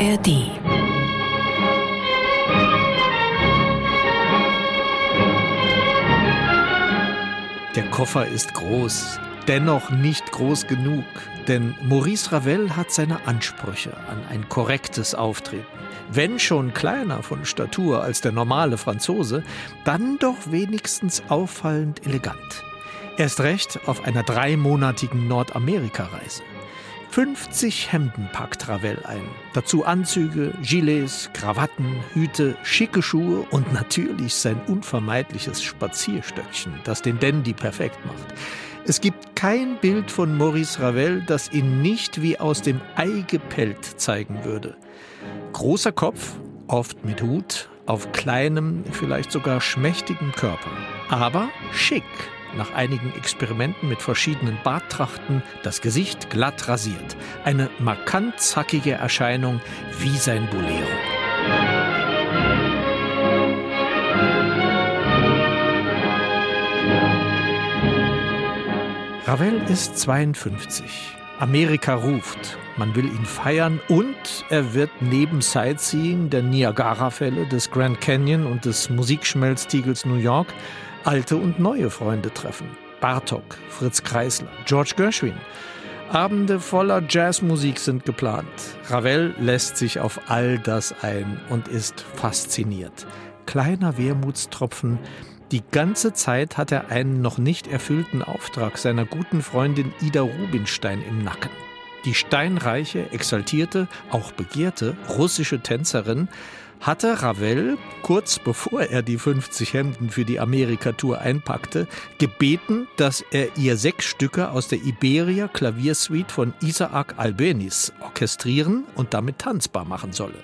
ARD. Der Koffer ist groß, dennoch nicht groß genug, denn Maurice Ravel hat seine Ansprüche an ein korrektes Auftreten. Wenn schon kleiner von Statur als der normale Franzose, dann doch wenigstens auffallend elegant. Erst recht auf einer dreimonatigen Nordamerika-Reise. 50 Hemden packt Ravel ein. Dazu Anzüge, Gilets, Krawatten, Hüte, schicke Schuhe und natürlich sein unvermeidliches Spazierstöckchen, das den Dandy perfekt macht. Es gibt kein Bild von Maurice Ravel, das ihn nicht wie aus dem Ei gepellt zeigen würde. Großer Kopf, oft mit Hut, auf kleinem, vielleicht sogar schmächtigem Körper. Aber schick, nach einigen Experimenten mit verschiedenen Barttrachten das Gesicht glatt rasiert. Eine markant zackige Erscheinung wie sein Bolero. Ravel ist 52. Amerika ruft. Man will ihn feiern und er wird neben Sightseeing der Niagara-Fälle, des Grand Canyon und des Musikschmelztiegels New York alte und neue Freunde treffen. Bartok, Fritz Kreisler, George Gershwin. Abende voller Jazzmusik sind geplant. Ravel lässt sich auf all das ein und ist fasziniert. Kleiner Wermutstropfen. Die ganze Zeit hat er einen noch nicht erfüllten Auftrag seiner guten Freundin Ida Rubinstein im Nacken. Die steinreiche, exaltierte, auch begehrte russische Tänzerin hatte Ravel, kurz bevor er die 50 Hemden für die Amerika-Tour einpackte, gebeten, dass er ihr sechs Stücke aus der Iberia Klaviersuite von Isaac Albeniz orchestrieren und damit tanzbar machen solle.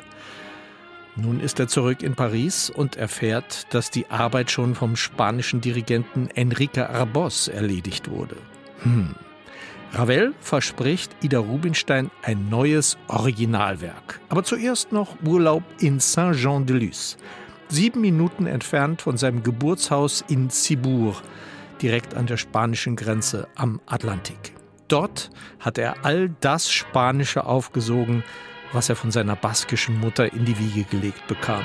Nun ist er zurück in Paris und erfährt, dass die Arbeit schon vom spanischen Dirigenten Enrique Arbos erledigt wurde. Hm, Ravel verspricht Ida Rubinstein ein neues Originalwerk. Aber zuerst noch Urlaub in Saint-Jean-de-Luz. Sieben Minuten entfernt von seinem Geburtshaus in Cibourg, direkt an der spanischen Grenze am Atlantik. Dort hat er all das Spanische aufgesogen, was er von seiner baskischen Mutter in die Wiege gelegt bekam.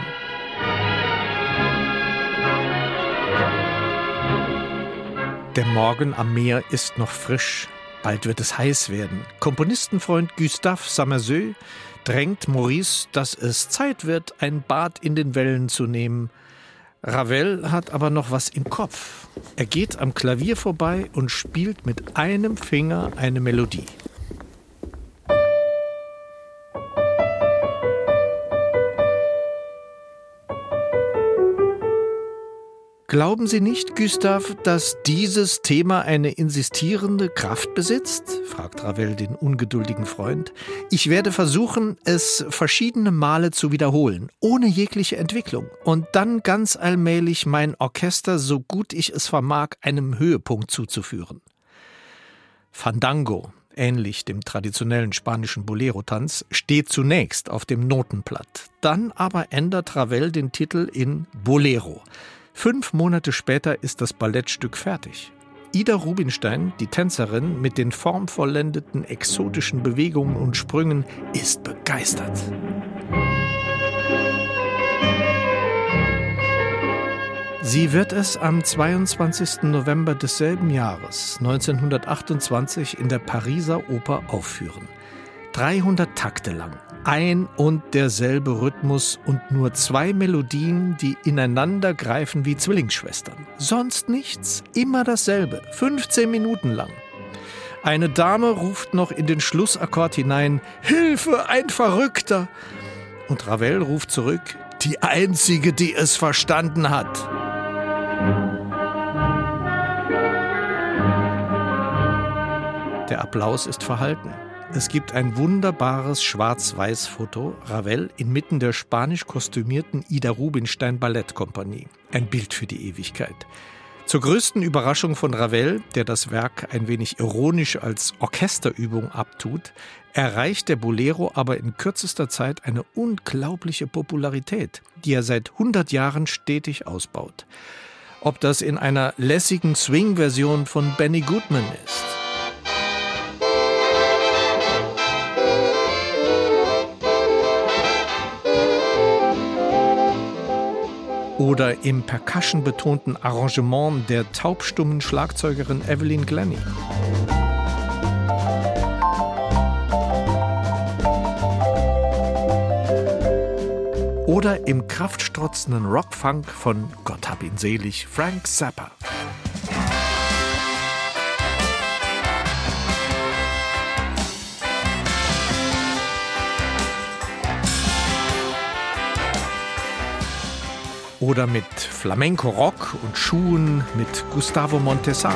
Der Morgen am Meer ist noch frisch. Bald wird es heiß werden. Komponistenfreund Gustave Samerseux drängt Maurice, dass es Zeit wird, ein Bad in den Wellen zu nehmen. Ravel hat aber noch was im Kopf. Er geht am Klavier vorbei und spielt mit einem Finger eine Melodie. Glauben Sie nicht, Gustav, dass dieses Thema eine insistierende Kraft besitzt? fragt Ravel den ungeduldigen Freund. Ich werde versuchen, es verschiedene Male zu wiederholen, ohne jegliche Entwicklung, und dann ganz allmählich mein Orchester, so gut ich es vermag, einem Höhepunkt zuzuführen. Fandango, ähnlich dem traditionellen spanischen Bolero-Tanz, steht zunächst auf dem Notenblatt. Dann aber ändert Ravel den Titel in Bolero. Fünf Monate später ist das Ballettstück fertig. Ida Rubinstein, die Tänzerin mit den formvollendeten exotischen Bewegungen und Sprüngen, ist begeistert. Sie wird es am 22. November desselben Jahres, 1928, in der Pariser Oper aufführen. 300 Takte lang ein und derselbe Rhythmus und nur zwei Melodien, die ineinander greifen wie Zwillingsschwestern. Sonst nichts, immer dasselbe, 15 Minuten lang. Eine Dame ruft noch in den Schlussakkord hinein, Hilfe, ein Verrückter! Und Ravel ruft zurück, die einzige, die es verstanden hat. Der Applaus ist verhalten. Es gibt ein wunderbares Schwarz-Weiß-Foto, Ravel inmitten der spanisch kostümierten Ida Rubinstein Ballettkompanie. Ein Bild für die Ewigkeit. Zur größten Überraschung von Ravel, der das Werk ein wenig ironisch als Orchesterübung abtut, erreicht der Bolero aber in kürzester Zeit eine unglaubliche Popularität, die er seit 100 Jahren stetig ausbaut. Ob das in einer lässigen Swing-Version von Benny Goodman ist, oder im percussion-betonten Arrangement der taubstummen Schlagzeugerin Evelyn Glennie. Oder im kraftstrotzenden Rockfunk von Gott hab ihn selig, Frank Zappa. Oder mit Flamenco-Rock und Schuhen mit Gustavo Montesano.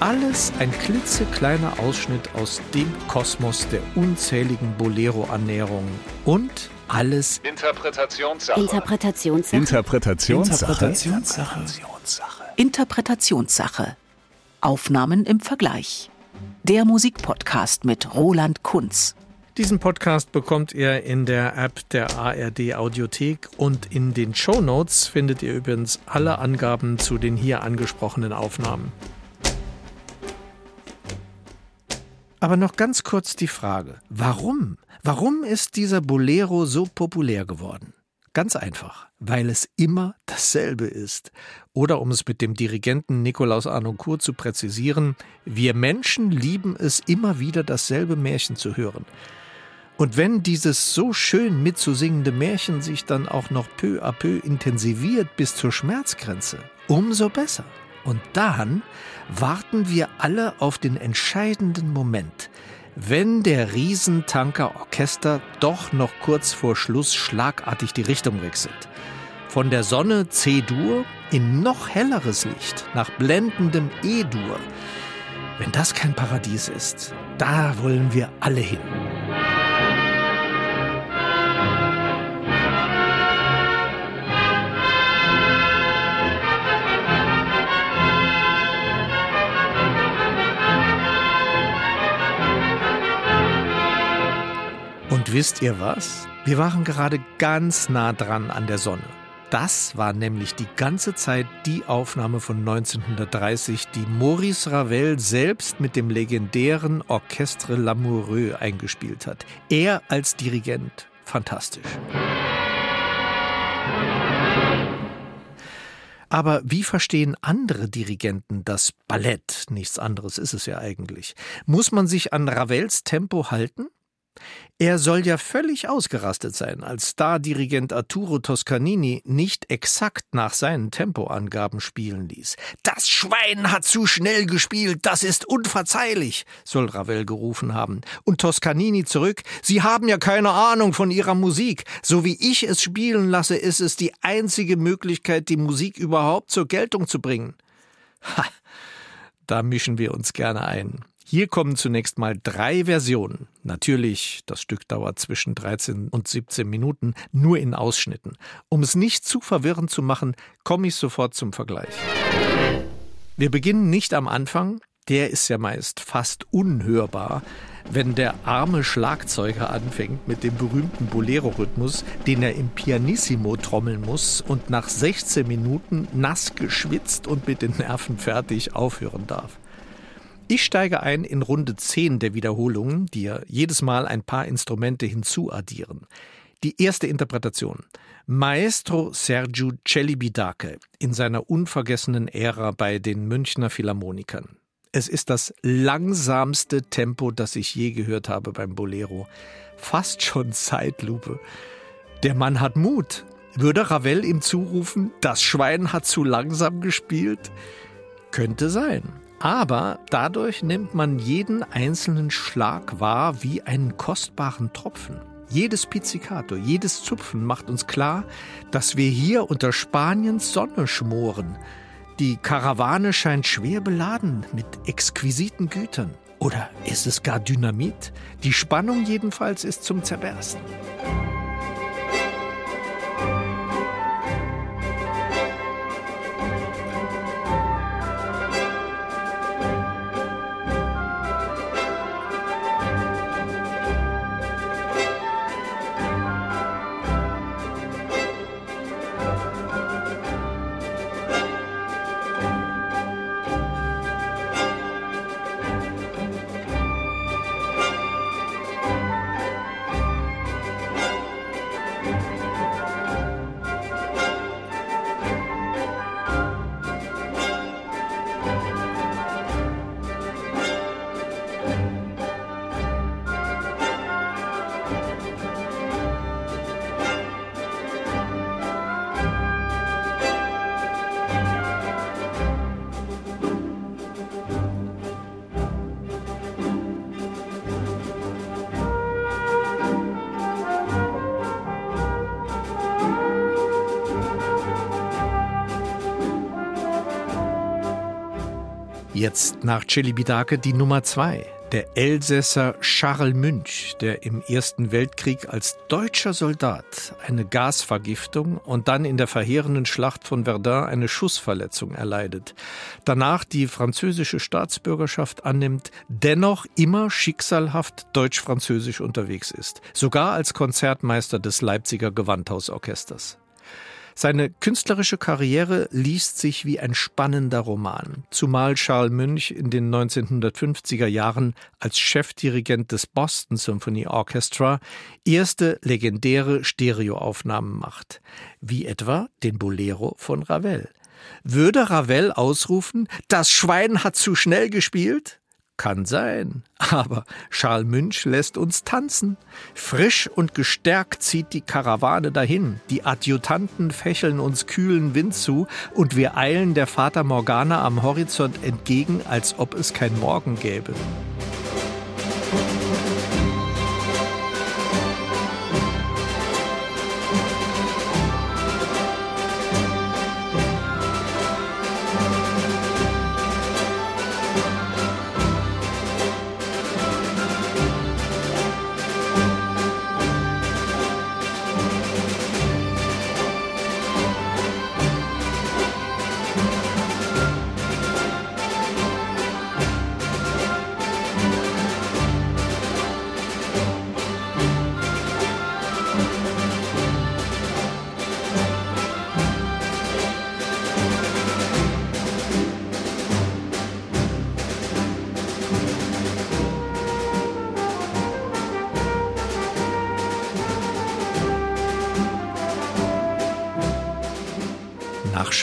Alles ein klitzekleiner Ausschnitt aus dem Kosmos der unzähligen Bolero-Annäherungen und alles Interpretationssache. Interpretationssache. Interpretationssache. Interpretationssache. Interpretationssache. Aufnahmen im Vergleich. Der Musikpodcast mit Roland Kunz. Diesen Podcast bekommt ihr in der App der ARD Audiothek und in den Show Notes findet ihr übrigens alle Angaben zu den hier angesprochenen Aufnahmen. Aber noch ganz kurz die Frage, warum? Warum ist dieser Bolero so populär geworden? Ganz einfach, weil es immer dasselbe ist. Oder um es mit dem Dirigenten Nikolaus Arnoncourt zu präzisieren, wir Menschen lieben es immer wieder dasselbe Märchen zu hören. Und wenn dieses so schön mitzusingende Märchen sich dann auch noch peu à peu intensiviert bis zur Schmerzgrenze, umso besser. Und dann warten wir alle auf den entscheidenden Moment, wenn der Riesentanker Orchester doch noch kurz vor Schluss schlagartig die Richtung wechselt. Von der Sonne C-Dur in noch helleres Licht nach blendendem E-Dur. Wenn das kein Paradies ist, da wollen wir alle hin. Wisst ihr was? Wir waren gerade ganz nah dran an der Sonne. Das war nämlich die ganze Zeit die Aufnahme von 1930, die Maurice Ravel selbst mit dem legendären Orchestre Lamoureux eingespielt hat. Er als Dirigent. Fantastisch. Aber wie verstehen andere Dirigenten das Ballett? Nichts anderes ist es ja eigentlich. Muss man sich an Ravels Tempo halten? Er soll ja völlig ausgerastet sein, als Stardirigent Arturo Toscanini nicht exakt nach seinen Tempoangaben spielen ließ. Das Schwein hat zu schnell gespielt, das ist unverzeihlich, soll Ravel gerufen haben. Und Toscanini zurück, Sie haben ja keine Ahnung von Ihrer Musik. So wie ich es spielen lasse, ist es die einzige Möglichkeit, die Musik überhaupt zur Geltung zu bringen. Ha, da mischen wir uns gerne ein. Hier kommen zunächst mal drei Versionen. Natürlich, das Stück dauert zwischen 13 und 17 Minuten, nur in Ausschnitten. Um es nicht zu verwirrend zu machen, komme ich sofort zum Vergleich. Wir beginnen nicht am Anfang, der ist ja meist fast unhörbar, wenn der arme Schlagzeuger anfängt mit dem berühmten Bolero-Rhythmus, den er im Pianissimo trommeln muss und nach 16 Minuten nass geschwitzt und mit den Nerven fertig aufhören darf. Ich steige ein in Runde 10 der Wiederholungen, die ja jedes Mal ein paar Instrumente hinzuaddieren. Die erste Interpretation. Maestro Sergio Celibidache in seiner unvergessenen Ära bei den Münchner Philharmonikern. Es ist das langsamste Tempo, das ich je gehört habe beim Bolero. Fast schon Zeitlupe. Der Mann hat Mut. Würde Ravel ihm zurufen, das Schwein hat zu langsam gespielt? Könnte sein. Aber dadurch nimmt man jeden einzelnen Schlag wahr wie einen kostbaren Tropfen. Jedes Pizzicato, jedes Zupfen macht uns klar, dass wir hier unter Spaniens Sonne schmoren. Die Karawane scheint schwer beladen mit exquisiten Gütern. Oder ist es gar Dynamit? Die Spannung jedenfalls ist zum Zerbersten. Jetzt nach Celibidache die Nummer zwei. Der Elsässer Charles Münch, der im Ersten Weltkrieg als deutscher Soldat eine Gasvergiftung und dann in der verheerenden Schlacht von Verdun eine Schussverletzung erleidet, danach die französische Staatsbürgerschaft annimmt, dennoch immer schicksalhaft deutsch-französisch unterwegs ist, sogar als Konzertmeister des Leipziger Gewandhausorchesters. Seine künstlerische Karriere liest sich wie ein spannender Roman, zumal Charles Münch in den 1950er Jahren als Chefdirigent des Boston Symphony Orchestra erste legendäre Stereoaufnahmen macht, wie etwa den Bolero von Ravel. Würde Ravel ausrufen, das Schwein hat zu schnell gespielt? Kann sein, aber Charles Münch lässt uns tanzen. Frisch und gestärkt zieht die Karawane dahin. Die Adjutanten fächeln uns kühlen Wind zu und wir eilen der Vater Morgana am Horizont entgegen, als ob es kein Morgen gäbe.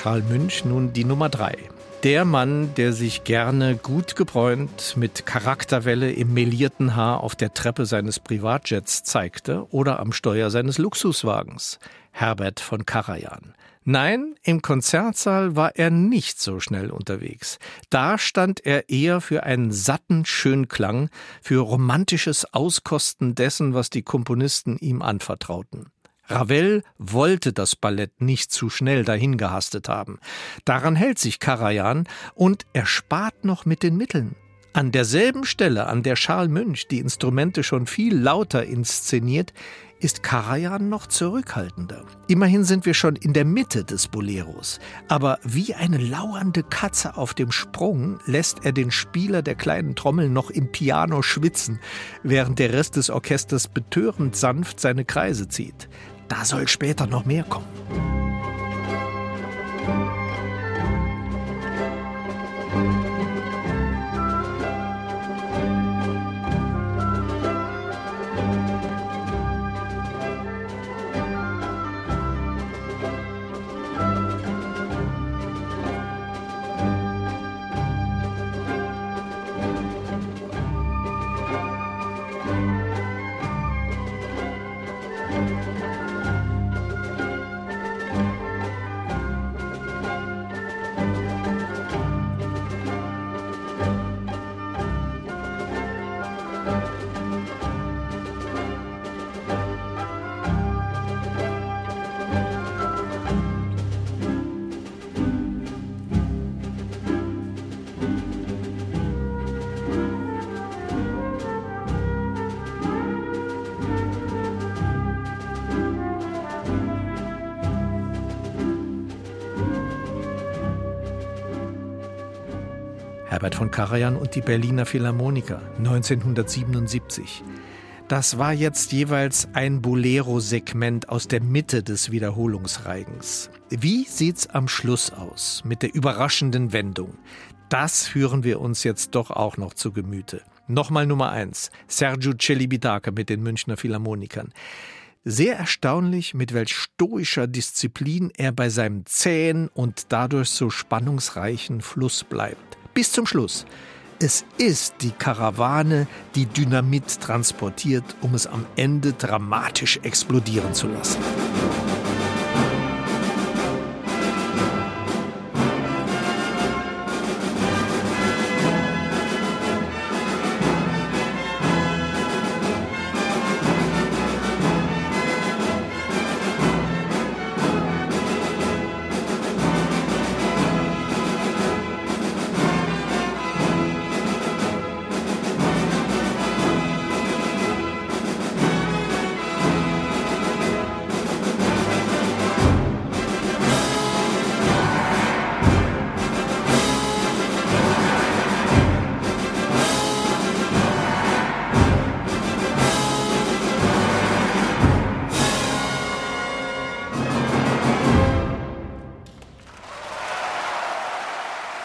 Charles Münch nun die Nummer drei. Der Mann, der sich gerne gut gebräunt mit Charakterwelle im melierten Haar auf der Treppe seines Privatjets zeigte oder am Steuer seines Luxuswagens. Herbert von Karajan. Nein, im Konzertsaal war er nicht so schnell unterwegs. Da stand er eher für einen satten Schönklang, für romantisches Auskosten dessen, was die Komponisten ihm anvertrauten. Ravel wollte das Ballett nicht zu schnell dahingehastet haben. Daran hält sich Karajan und er spart noch mit den Mitteln. An derselben Stelle, an der Charles Münch die Instrumente schon viel lauter inszeniert, ist Karajan noch zurückhaltender. Immerhin sind wir schon in der Mitte des Boleros. Aber wie eine lauernde Katze auf dem Sprung lässt er den Spieler der kleinen Trommel noch im Piano schwitzen, während der Rest des Orchesters betörend sanft seine Kreise zieht. Da soll später noch mehr kommen. Herbert von Karajan und die Berliner Philharmoniker 1977. Das war jetzt jeweils ein Bolero-Segment aus der Mitte des Wiederholungsreigens. Wie sieht's am Schluss aus mit der überraschenden Wendung? Das führen wir uns jetzt doch auch noch zu Gemüte. Nochmal Nummer eins: Sergio Celibidache mit den Münchner Philharmonikern. Sehr erstaunlich, mit welch stoischer Disziplin er bei seinem zähen und dadurch so spannungsreichen Fluss bleibt bis zum Schluss. Es ist die Karawane, die Dynamit transportiert, um es am Ende dramatisch explodieren zu lassen.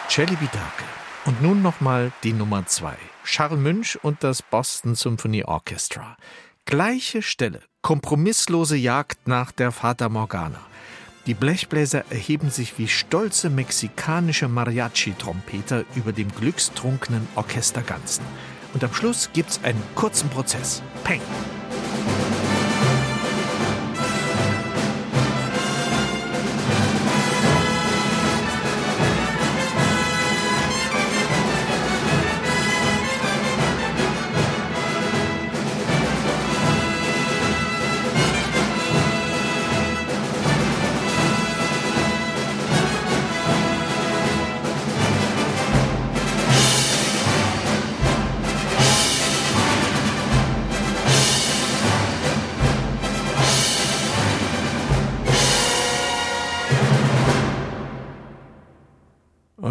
Celibi Bidake. Und nun nochmal die Nummer zwei. Charles Münch und das Boston Symphony Orchestra. Gleiche Stelle, kompromisslose Jagd nach der Fata Morgana. Die Blechbläser erheben sich wie stolze mexikanische Mariachi-Trompeter über dem glückstrunkenen Orchesterganzen. Und am Schluss gibt's einen kurzen Prozess. Peng!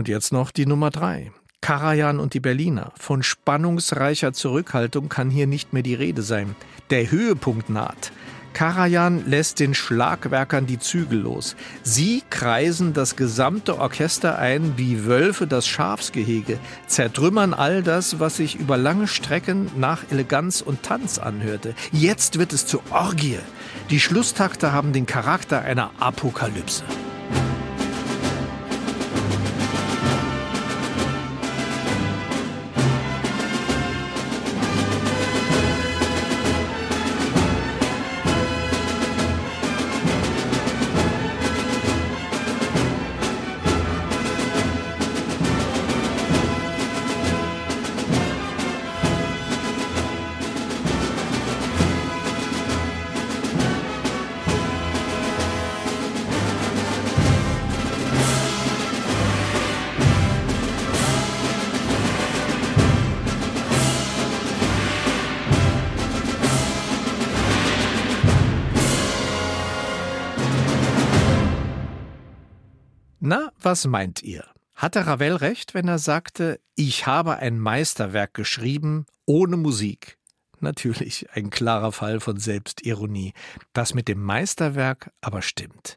Jetzt noch die Nummer drei. Karajan und die Berliner. Von spannungsreicher Zurückhaltung kann hier nicht mehr die Rede sein. Der Höhepunkt naht. Karajan lässt den Schlagwerkern die Zügel los. Sie kreisen das gesamte Orchester ein wie Wölfe das Schafsgehege, zertrümmern all das, was sich über lange Strecken nach Eleganz und Tanz anhörte. Jetzt wird es zur Orgie. Die Schlusstakte haben den Charakter einer Apokalypse. Na, was meint ihr? Hatte Ravel recht, wenn er sagte, ich habe ein Meisterwerk geschrieben ohne Musik? Natürlich ein klarer Fall von Selbstironie. Das mit dem Meisterwerk aber stimmt.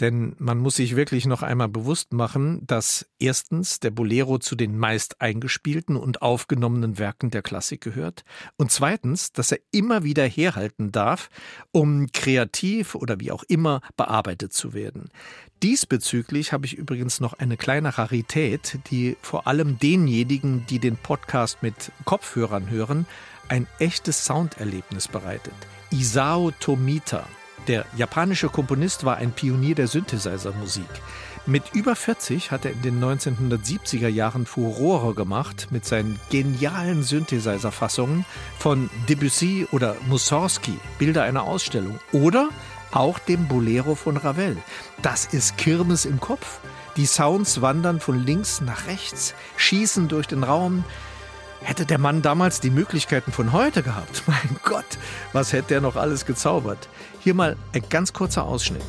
Denn man muss sich wirklich noch einmal bewusst machen, dass erstens der Bolero zu den meist eingespielten und aufgenommenen Werken der Klassik gehört und zweitens, dass er immer wieder herhalten darf, um kreativ oder wie auch immer bearbeitet zu werden. Diesbezüglich habe ich übrigens noch eine kleine Rarität, die vor allem denjenigen, die den Podcast mit Kopfhörern hören, ein echtes Sounderlebnis bereitet. Isao Tomita der japanische Komponist war ein Pionier der Synthesizer-Musik. Mit über 40 hat er in den 1970er Jahren Furore gemacht mit seinen genialen Synthesizer-Fassungen von Debussy oder Mussorgsky, Bilder einer Ausstellung oder auch dem Bolero von Ravel. Das ist Kirmes im Kopf. Die Sounds wandern von links nach rechts, schießen durch den Raum, Hätte der Mann damals die Möglichkeiten von heute gehabt, mein Gott, was hätte er noch alles gezaubert? Hier mal ein ganz kurzer Ausschnitt.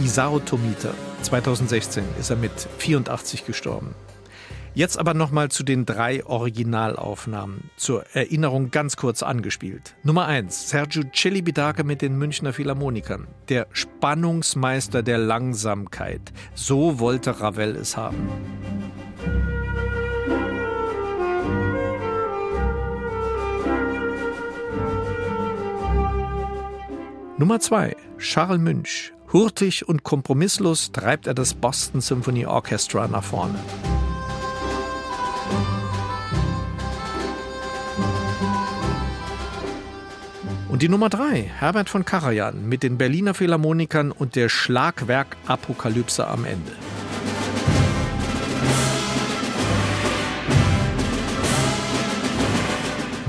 Isao Tomita. 2016 ist er mit 84 gestorben. Jetzt aber nochmal zu den drei Originalaufnahmen. Zur Erinnerung ganz kurz angespielt. Nummer 1. Sergio Celibidache mit den Münchner Philharmonikern. Der Spannungsmeister der Langsamkeit. So wollte Ravel es haben. Nummer 2. Charles Münch. Hurtig und kompromisslos treibt er das Boston Symphony Orchestra nach vorne. Und die Nummer 3, Herbert von Karajan mit den Berliner Philharmonikern und der Schlagwerk-Apokalypse am Ende.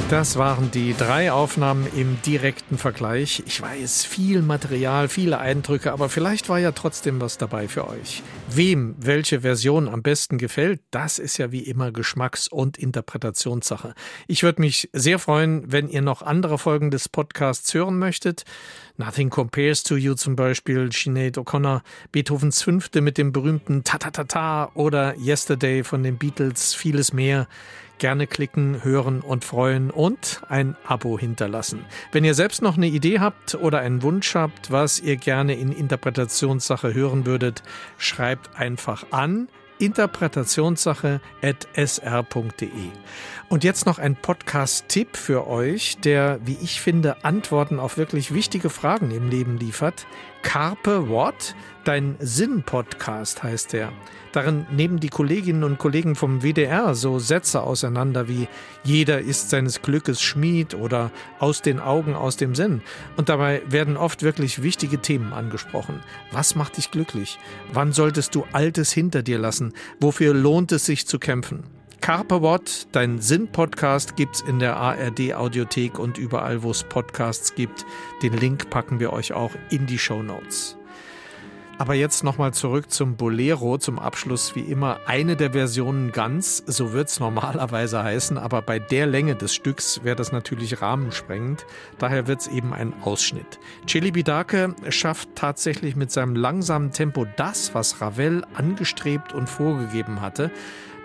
Das waren die drei Aufnahmen im direkten Vergleich. Ich weiß, viel Material, viele Eindrücke, aber vielleicht war ja trotzdem was dabei für euch. Wem welche Version am besten gefällt, das ist ja wie immer Geschmacks- und Interpretationssache. Ich würde mich sehr freuen, wenn ihr noch andere Folgen des Podcasts hören möchtet. Nothing Compares to You zum Beispiel, Sinead O'Connor, Beethovens Fünfte mit dem berühmten Ta-Ta-Ta-Ta oder Yesterday von den Beatles, vieles mehr gerne klicken, hören und freuen und ein Abo hinterlassen. Wenn ihr selbst noch eine Idee habt oder einen Wunsch habt, was ihr gerne in Interpretationssache hören würdet, schreibt einfach an interpretationssache.sr.de. Und jetzt noch ein Podcast-Tipp für euch, der, wie ich finde, Antworten auf wirklich wichtige Fragen im Leben liefert. Carpe What? Dein Sinn-Podcast heißt der. Darin nehmen die Kolleginnen und Kollegen vom WDR so Sätze auseinander wie jeder ist seines Glückes Schmied oder aus den Augen, aus dem Sinn. Und dabei werden oft wirklich wichtige Themen angesprochen. Was macht dich glücklich? Wann solltest du Altes hinter dir lassen? Wofür lohnt es sich zu kämpfen? Carpe What, dein Sinn-Podcast, gibt's in der ARD-Audiothek und überall, wo es Podcasts gibt. Den Link packen wir euch auch in die Show Notes. Aber jetzt nochmal zurück zum Bolero, zum Abschluss wie immer eine der Versionen ganz, so wird's normalerweise heißen, aber bei der Länge des Stücks wäre das natürlich rahmensprengend, daher wird's eben ein Ausschnitt. Chili Bidake schafft tatsächlich mit seinem langsamen Tempo das, was Ravel angestrebt und vorgegeben hatte,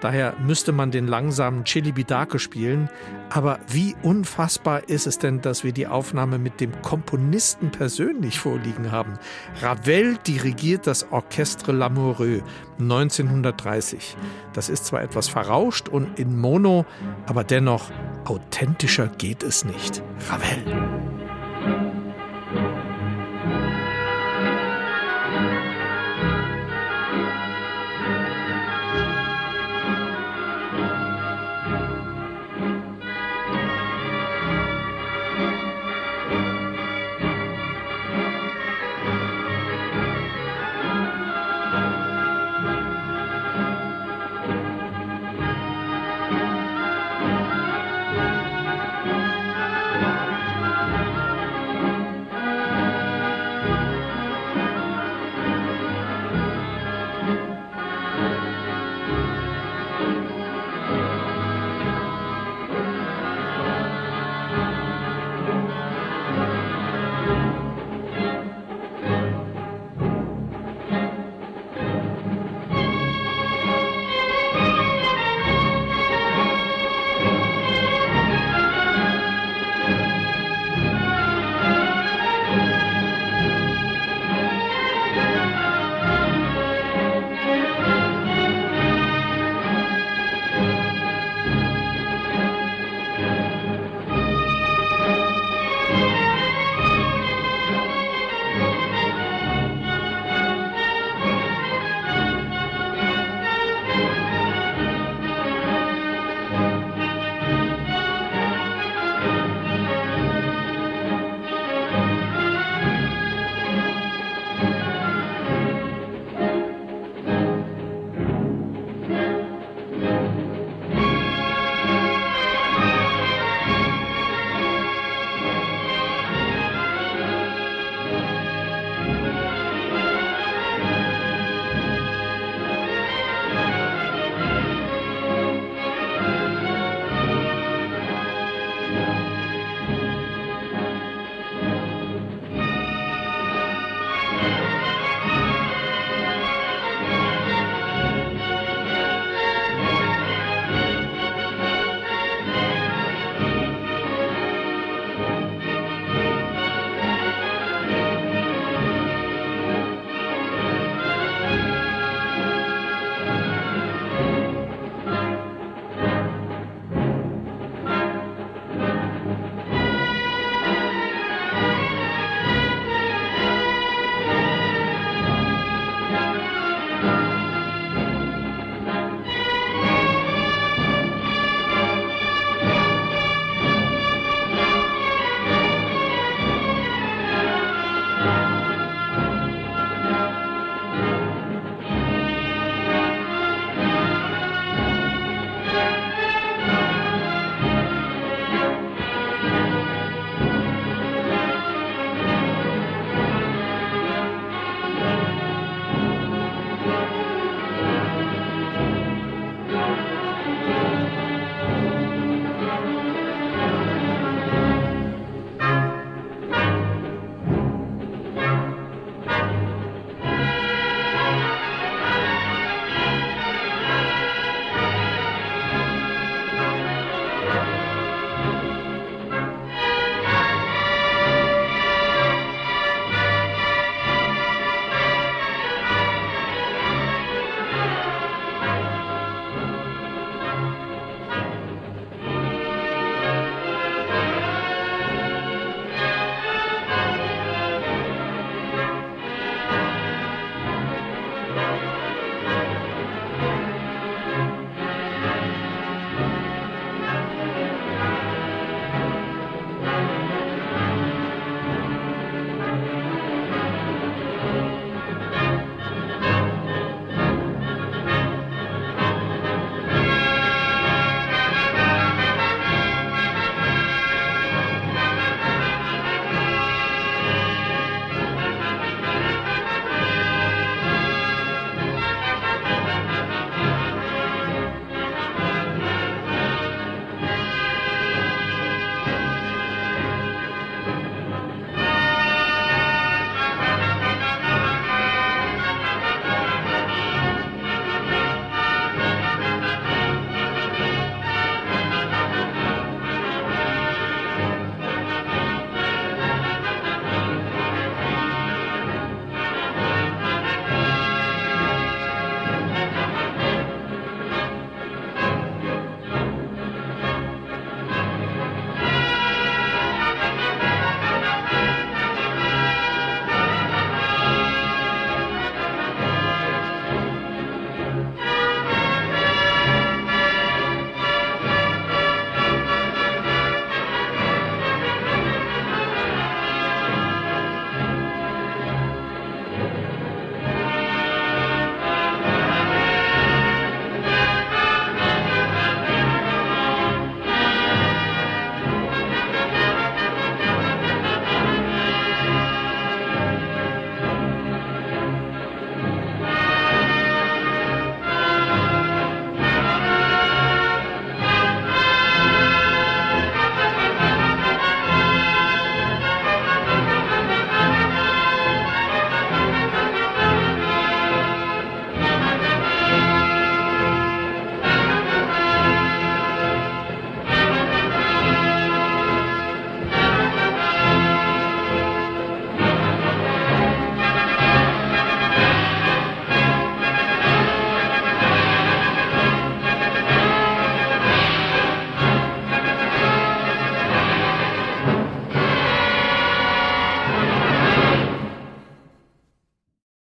Daher müsste man den langsamen Chili Bidake spielen. Aber wie unfassbar ist es denn, dass wir die Aufnahme mit dem Komponisten persönlich vorliegen haben? Ravel dirigiert das Orchestre Lamoureux 1930. Das ist zwar etwas verrauscht und in Mono, aber dennoch authentischer geht es nicht. Ravel.